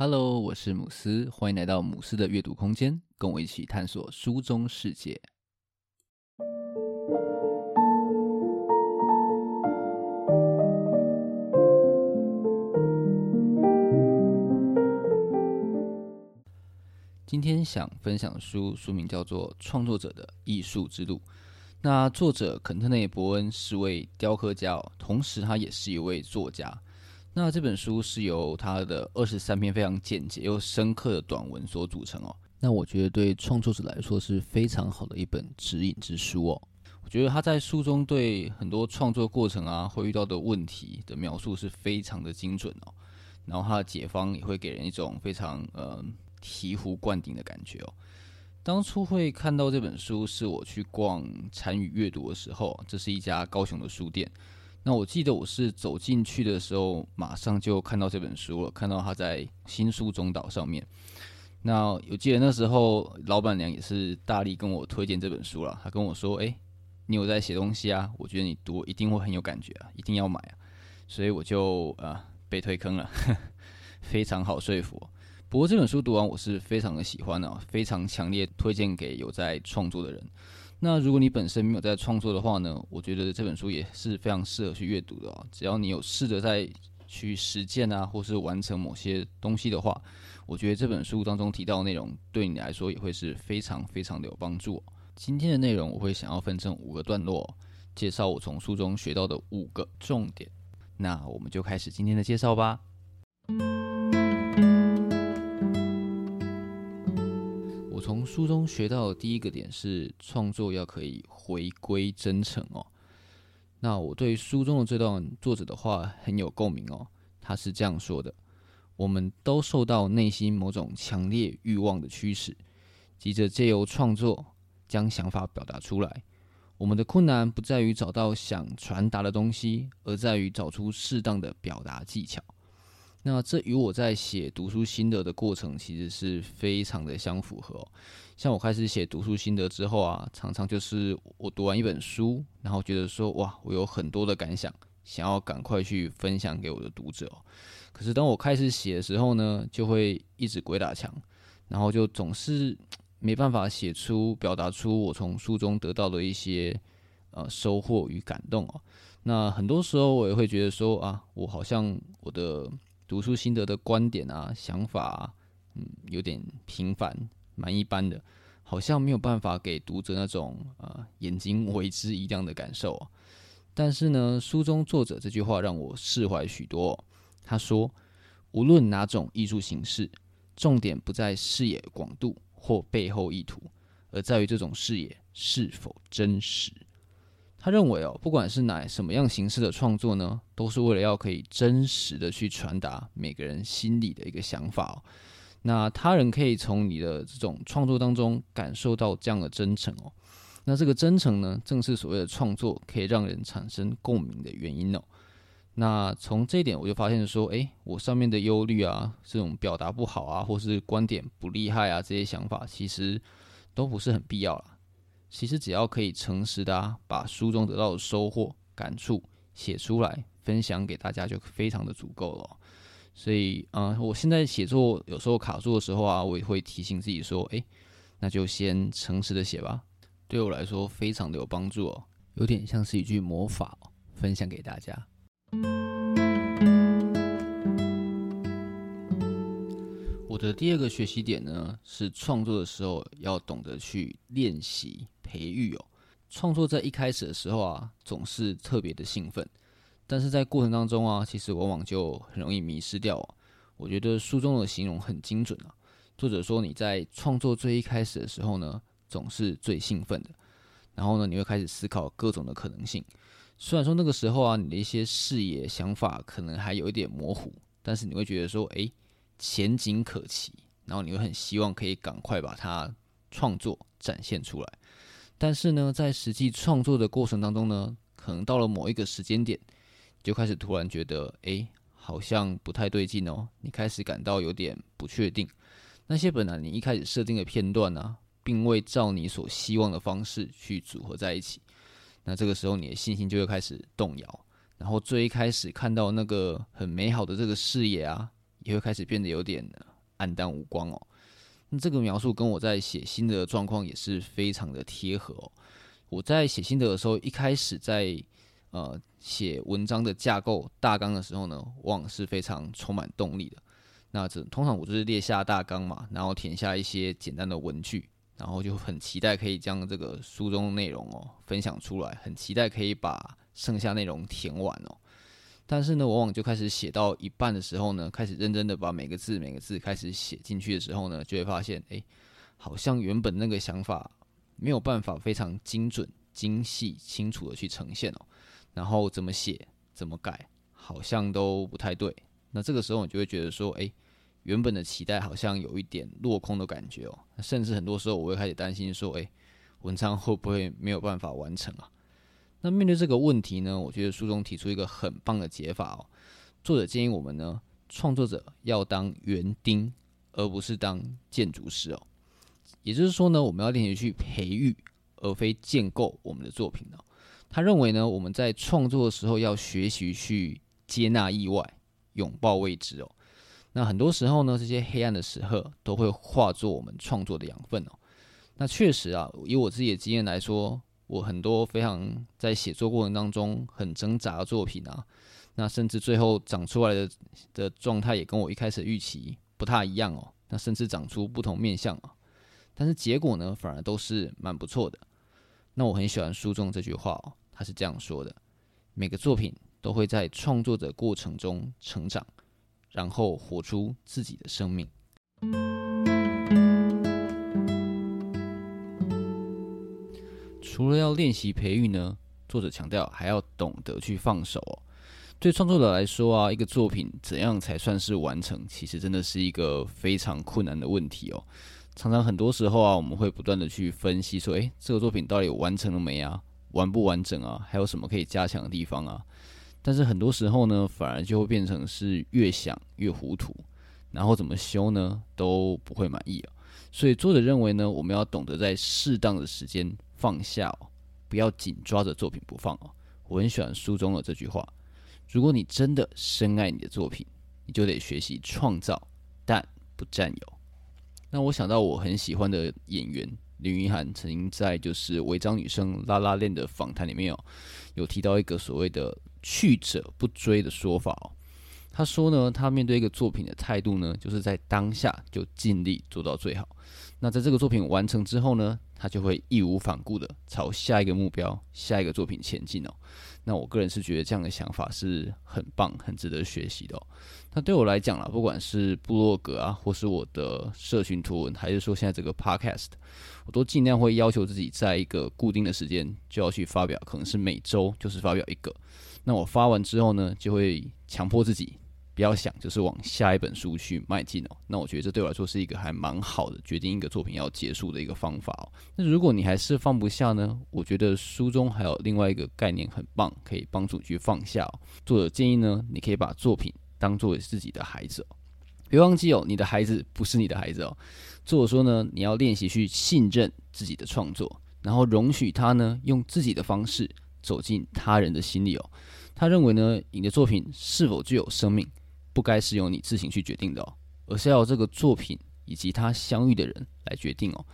Hello，我是姆斯，欢迎来到姆斯的阅读空间，跟我一起探索书中世界。今天想分享的书，书名叫做《创作者的艺术之路》。那作者肯特内·伯恩是位雕刻家，同时他也是一位作家。那这本书是由他的二十三篇非常简洁又深刻的短文所组成哦。那我觉得对创作者来说是非常好的一本指引之书哦。我觉得他在书中对很多创作过程啊会遇到的问题的描述是非常的精准哦。然后他的解方也会给人一种非常呃醍醐灌顶的感觉哦。当初会看到这本书是我去逛参与阅读的时候，这是一家高雄的书店。那我记得我是走进去的时候，马上就看到这本书了，看到它在新书中岛上面。那我记得那时候老板娘也是大力跟我推荐这本书了，她跟我说：“哎，你有在写东西啊？我觉得你读一定会很有感觉啊，一定要买啊！”所以我就呃被推坑了，非常好说服。不过这本书读完我是非常的喜欢啊，非常强烈推荐给有在创作的人。那如果你本身没有在创作的话呢，我觉得这本书也是非常适合去阅读的哦。只要你有试着在去实践啊，或是完成某些东西的话，我觉得这本书当中提到的内容对你来说也会是非常非常的有帮助。今天的内容我会想要分成五个段落，介绍我从书中学到的五个重点。那我们就开始今天的介绍吧。从书中学到的第一个点是，创作要可以回归真诚哦。那我对书中的这段作者的话很有共鸣哦。他是这样说的：我们都受到内心某种强烈欲望的驱使，急着借由创作将想法表达出来。我们的困难不在于找到想传达的东西，而在于找出适当的表达技巧。那这与我在写读书心得的过程其实是非常的相符合。像我开始写读书心得之后啊，常常就是我读完一本书，然后觉得说哇，我有很多的感想，想要赶快去分享给我的读者。可是当我开始写的时候呢，就会一直鬼打墙，然后就总是没办法写出、表达出我从书中得到的一些呃收获与感动哦。那很多时候我也会觉得说啊，我好像我的。读书心得的观点啊、想法啊，嗯，有点平凡，蛮一般的，好像没有办法给读者那种呃眼睛为之一亮的感受啊。但是呢，书中作者这句话让我释怀许多。他说：“无论哪种艺术形式，重点不在视野广度或背后意图，而在于这种视野是否真实。”他认为哦，不管是哪什么样形式的创作呢，都是为了要可以真实的去传达每个人心里的一个想法哦。那他人可以从你的这种创作当中感受到这样的真诚哦。那这个真诚呢，正是所谓的创作可以让人产生共鸣的原因哦。那从这一点我就发现说，诶，我上面的忧虑啊，这种表达不好啊，或是观点不厉害啊，这些想法其实都不是很必要了。其实只要可以诚实的啊，把书中得到的收获、感触写出来，分享给大家就非常的足够了。所以，嗯，我现在写作有时候卡住的时候啊，我也会提醒自己说，哎，那就先诚实的写吧。对我来说，非常的有帮助哦，有点像是一句魔法，分享给大家。的第二个学习点呢，是创作的时候要懂得去练习。培育哦，创作在一开始的时候啊，总是特别的兴奋，但是在过程当中啊，其实往往就很容易迷失掉。我觉得书中的形容很精准啊。作者说，你在创作最一开始的时候呢，总是最兴奋的，然后呢，你会开始思考各种的可能性。虽然说那个时候啊，你的一些视野想法可能还有一点模糊，但是你会觉得说，诶，前景可期，然后你会很希望可以赶快把它创作展现出来。但是呢，在实际创作的过程当中呢，可能到了某一个时间点，就开始突然觉得，哎，好像不太对劲哦。你开始感到有点不确定。那些本来你一开始设定的片段呢，并未照你所希望的方式去组合在一起。那这个时候，你的信心就会开始动摇。然后最一开始看到那个很美好的这个视野啊，也会开始变得有点暗淡无光哦。那这个描述跟我在写心得的状况也是非常的贴合哦。我在写心得的时候，一开始在呃写文章的架构大纲的时候呢，往往是非常充满动力的。那这通常我就是列下大纲嘛，然后填下一些简单的文句，然后就很期待可以将这个书中的内容哦分享出来，很期待可以把剩下内容填完哦。但是呢，往往就开始写到一半的时候呢，开始认真的把每个字每个字开始写进去的时候呢，就会发现，哎，好像原本那个想法没有办法非常精准、精细、清楚的去呈现哦。然后怎么写、怎么改，好像都不太对。那这个时候你就会觉得说，哎，原本的期待好像有一点落空的感觉哦。甚至很多时候我会开始担心说，哎，文章会不会没有办法完成啊？那面对这个问题呢，我觉得书中提出一个很棒的解法哦。作者建议我们呢，创作者要当园丁，而不是当建筑师哦。也就是说呢，我们要练习去培育，而非建构我们的作品哦。他认为呢，我们在创作的时候要学习去接纳意外，拥抱未知哦。那很多时候呢，这些黑暗的时刻都会化作我们创作的养分哦。那确实啊，以我自己的经验来说。我很多非常在写作过程当中很挣扎的作品啊，那甚至最后长出来的的状态也跟我一开始预期不太一样哦。那甚至长出不同面相啊，但是结果呢，反而都是蛮不错的。那我很喜欢书中这句话哦，他是这样说的：每个作品都会在创作的过程中成长，然后活出自己的生命。除了要练习培育呢，作者强调还要懂得去放手。对创作者来说啊，一个作品怎样才算是完成，其实真的是一个非常困难的问题哦。常常很多时候啊，我们会不断的去分析说，诶，这个作品到底完成了没啊？完不完整啊？还有什么可以加强的地方啊？但是很多时候呢，反而就会变成是越想越糊涂，然后怎么修呢，都不会满意啊。所以作者认为呢，我们要懂得在适当的时间。放下哦，不要紧抓着作品不放哦。我很喜欢书中的这句话：如果你真的深爱你的作品，你就得学习创造，但不占有。那我想到我很喜欢的演员林云涵，曾经在就是违章女生拉拉链的访谈里面哦，有提到一个所谓的“去者不追”的说法哦。他说呢，他面对一个作品的态度呢，就是在当下就尽力做到最好。那在这个作品完成之后呢，他就会义无反顾的朝下一个目标、下一个作品前进哦。那我个人是觉得这样的想法是很棒、很值得学习的哦。那对我来讲啦，不管是部落格啊，或是我的社群图文，还是说现在这个 podcast，我都尽量会要求自己在一个固定的时间就要去发表，可能是每周就是发表一个。那我发完之后呢，就会强迫自己。不要想，就是往下一本书去迈进哦。那我觉得这对我来说是一个还蛮好的决定一个作品要结束的一个方法哦。那如果你还是放不下呢？我觉得书中还有另外一个概念很棒，可以帮助你去放下。作者建议呢，你可以把作品当作为自己的孩子哦。别忘记哦，你的孩子不是你的孩子哦。作者说呢，你要练习去信任自己的创作，然后容许他呢用自己的方式走进他人的心里哦。他认为呢，你的作品是否具有生命，不该是由你自行去决定的哦，而是要这个作品以及他相遇的人来决定哦。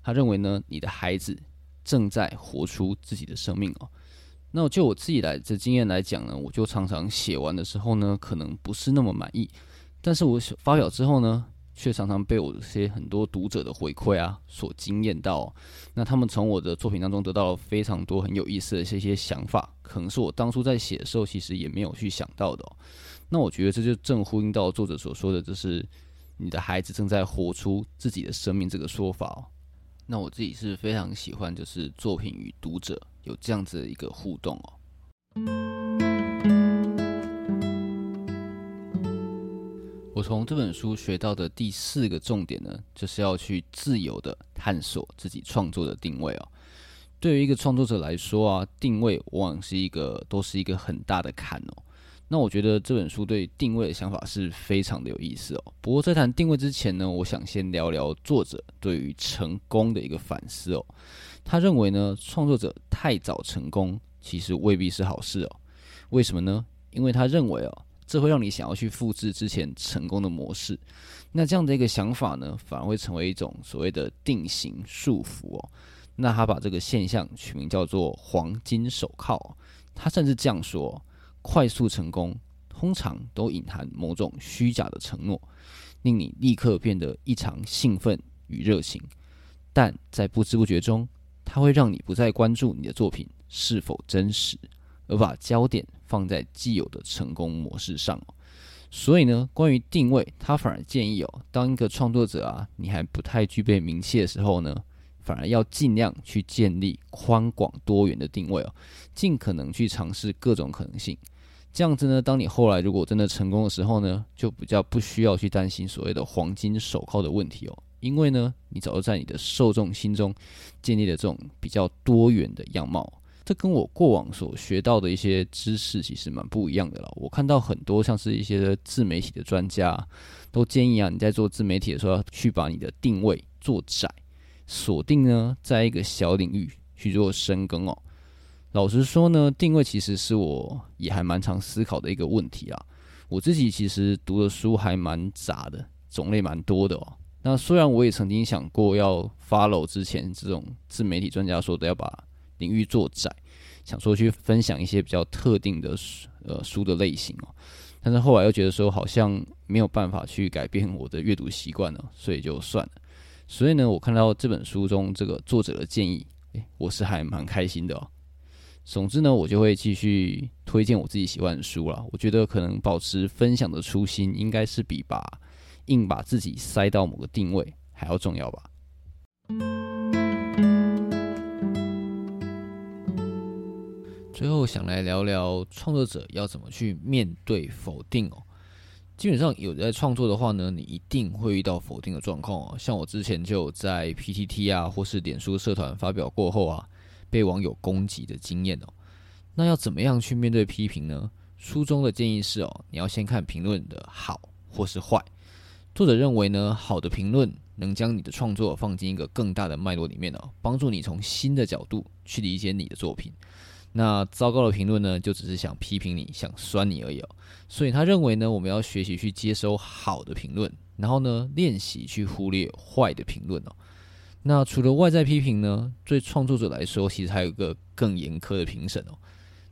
他认为呢，你的孩子正在活出自己的生命哦。那就我自己来的经验来讲呢，我就常常写完的时候呢，可能不是那么满意，但是我发表之后呢，却常常被我这些很多读者的回馈啊所惊艳到。那他们从我的作品当中得到了非常多很有意思的这些想法，可能是我当初在写的时候其实也没有去想到的。那我觉得这就正呼应到作者所说的，就是你的孩子正在活出自己的生命这个说法哦。那我自己是非常喜欢，就是作品与读者有这样子的一个互动哦。从这本书学到的第四个重点呢，就是要去自由的探索自己创作的定位哦。对于一个创作者来说啊，定位往往是一个都是一个很大的坎哦。那我觉得这本书对定位的想法是非常的有意思哦。不过在谈定位之前呢，我想先聊聊作者对于成功的一个反思哦。他认为呢，创作者太早成功其实未必是好事哦。为什么呢？因为他认为哦，这会让你想要去复制之前成功的模式。那这样的一个想法呢，反而会成为一种所谓的定型束缚哦。那他把这个现象取名叫做“黄金手铐”。他甚至这样说：快速成功通常都隐含某种虚假的承诺，令你立刻变得异常兴奋与热情，但在不知不觉中，它会让你不再关注你的作品是否真实，而把焦点放在既有的成功模式上。所以呢，关于定位，他反而建议哦，当一个创作者啊，你还不太具备名气的时候呢，反而要尽量去建立宽广多元的定位哦，尽可能去尝试各种可能性。这样子呢，当你后来如果真的成功的时候呢，就比较不需要去担心所谓的黄金手铐的问题哦，因为呢，你早就在你的受众心中建立了这种比较多元的样貌。这跟我过往所学到的一些知识其实蛮不一样的了。我看到很多像是一些自媒体的专家都建议啊，你在做自媒体的时候，要去把你的定位做窄，锁定呢在一个小领域去做深耕哦。老实说呢，定位其实是我也还蛮常思考的一个问题啊。我自己其实读的书还蛮杂的，种类蛮多的哦。那虽然我也曾经想过要 follow 之前这种自媒体专家说的，要把领域做窄，想说去分享一些比较特定的书，呃，书的类型哦。但是后来又觉得说好像没有办法去改变我的阅读习惯了，所以就算了。所以呢，我看到这本书中这个作者的建议，诶，我是还蛮开心的哦。总之呢，我就会继续推荐我自己喜欢的书啦。我觉得可能保持分享的初心，应该是比把硬把自己塞到某个定位还要重要吧。最后想来聊聊创作者要怎么去面对否定哦。基本上有在创作的话呢，你一定会遇到否定的状况哦。像我之前就有在 PTT 啊或是脸书社团发表过后啊，被网友攻击的经验哦。那要怎么样去面对批评呢？书中的建议是哦，你要先看评论的好或是坏。作者认为呢，好的评论能将你的创作放进一个更大的脉络里面哦，帮助你从新的角度去理解你的作品。那糟糕的评论呢，就只是想批评你，想酸你而已哦。所以他认为呢，我们要学习去接收好的评论，然后呢，练习去忽略坏的评论哦。那除了外在批评呢，对创作者来说，其实还有一个更严苛的评审哦，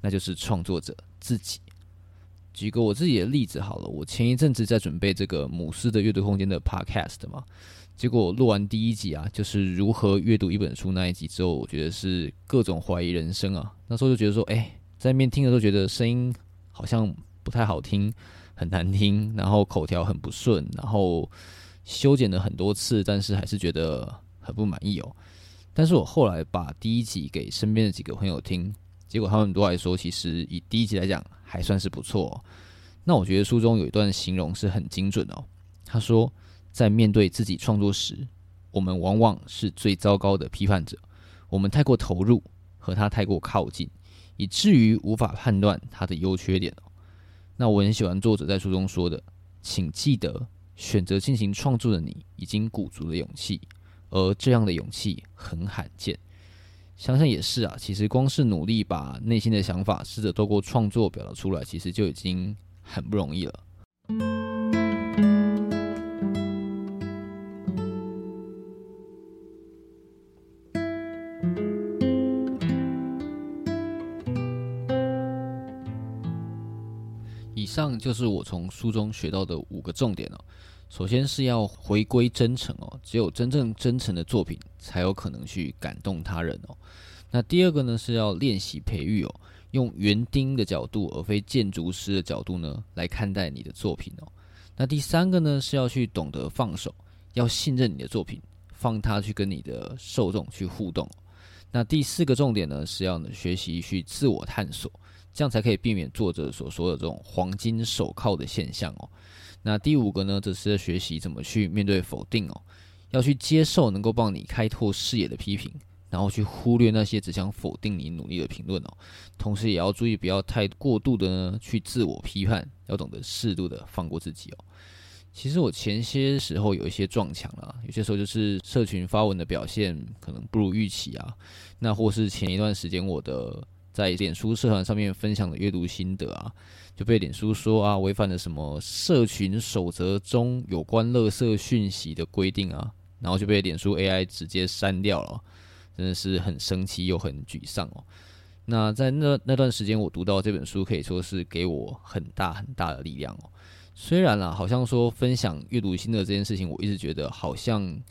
那就是创作者自己。举个我自己的例子好了，我前一阵子在准备这个母狮的阅读空间的 Podcast 嘛。结果录完第一集啊，就是如何阅读一本书那一集之后，我觉得是各种怀疑人生啊。那时候就觉得说，哎，在那边听的时候觉得声音好像不太好听，很难听，然后口条很不顺，然后修剪了很多次，但是还是觉得很不满意哦。但是我后来把第一集给身边的几个朋友听，结果他们都来说，其实以第一集来讲还算是不错。那我觉得书中有一段形容是很精准哦，他说。在面对自己创作时，我们往往是最糟糕的批判者。我们太过投入，和他太过靠近，以至于无法判断他的优缺点。那我很喜欢作者在书中说的：“请记得，选择进行创作的你，已经鼓足了勇气，而这样的勇气很罕见。”想想也是啊，其实光是努力把内心的想法试着透过创作表达出来，其实就已经很不容易了。上就是我从书中学到的五个重点哦。首先是要回归真诚哦，只有真正真诚的作品才有可能去感动他人哦。那第二个呢，是要练习培育哦，用园丁的角度而非建筑师的角度呢来看待你的作品哦。那第三个呢，是要去懂得放手，要信任你的作品，放他去跟你的受众去互动。那第四个重点呢，是要学习去自我探索。这样才可以避免作者所说的这种黄金手铐的现象哦。那第五个呢，则是在学习怎么去面对否定哦，要去接受能够帮你开拓视野的批评，然后去忽略那些只想否定你努力的评论哦。同时也要注意不要太过度的呢去自我批判，要懂得适度的放过自己哦。其实我前些时候有一些撞墙了，有些时候就是社群发文的表现可能不如预期啊，那或是前一段时间我的。在脸书社团上面分享的阅读心得啊，就被脸书说啊违反了什么社群守则中有关垃圾讯息的规定啊，然后就被脸书 AI 直接删掉了，真的是很生气又很沮丧哦。那在那那段时间，我读到这本书，可以说是给我很大很大的力量哦。虽然啦，好像说分享阅读心得这件事情，我一直觉得好像。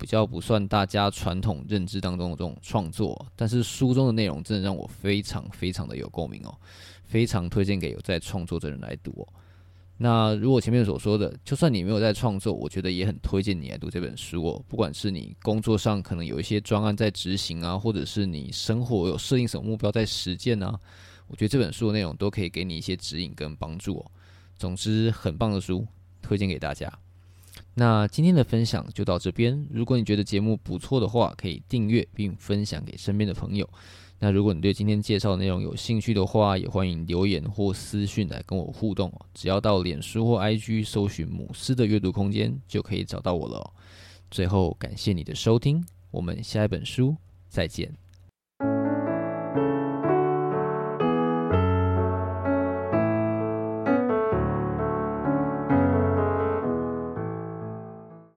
比较不算大家传统认知当中的这种创作，但是书中的内容真的让我非常非常的有共鸣哦，非常推荐给有在创作的人来读哦。那如果前面所说的，就算你没有在创作，我觉得也很推荐你来读这本书哦。不管是你工作上可能有一些专案在执行啊，或者是你生活有设定什么目标在实践啊，我觉得这本书的内容都可以给你一些指引跟帮助哦。总之，很棒的书，推荐给大家。那今天的分享就到这边。如果你觉得节目不错的话，可以订阅并分享给身边的朋友。那如果你对今天介绍的内容有兴趣的话，也欢迎留言或私讯来跟我互动哦。只要到脸书或 IG 搜寻“母狮的阅读空间”，就可以找到我了。最后，感谢你的收听，我们下一本书再见。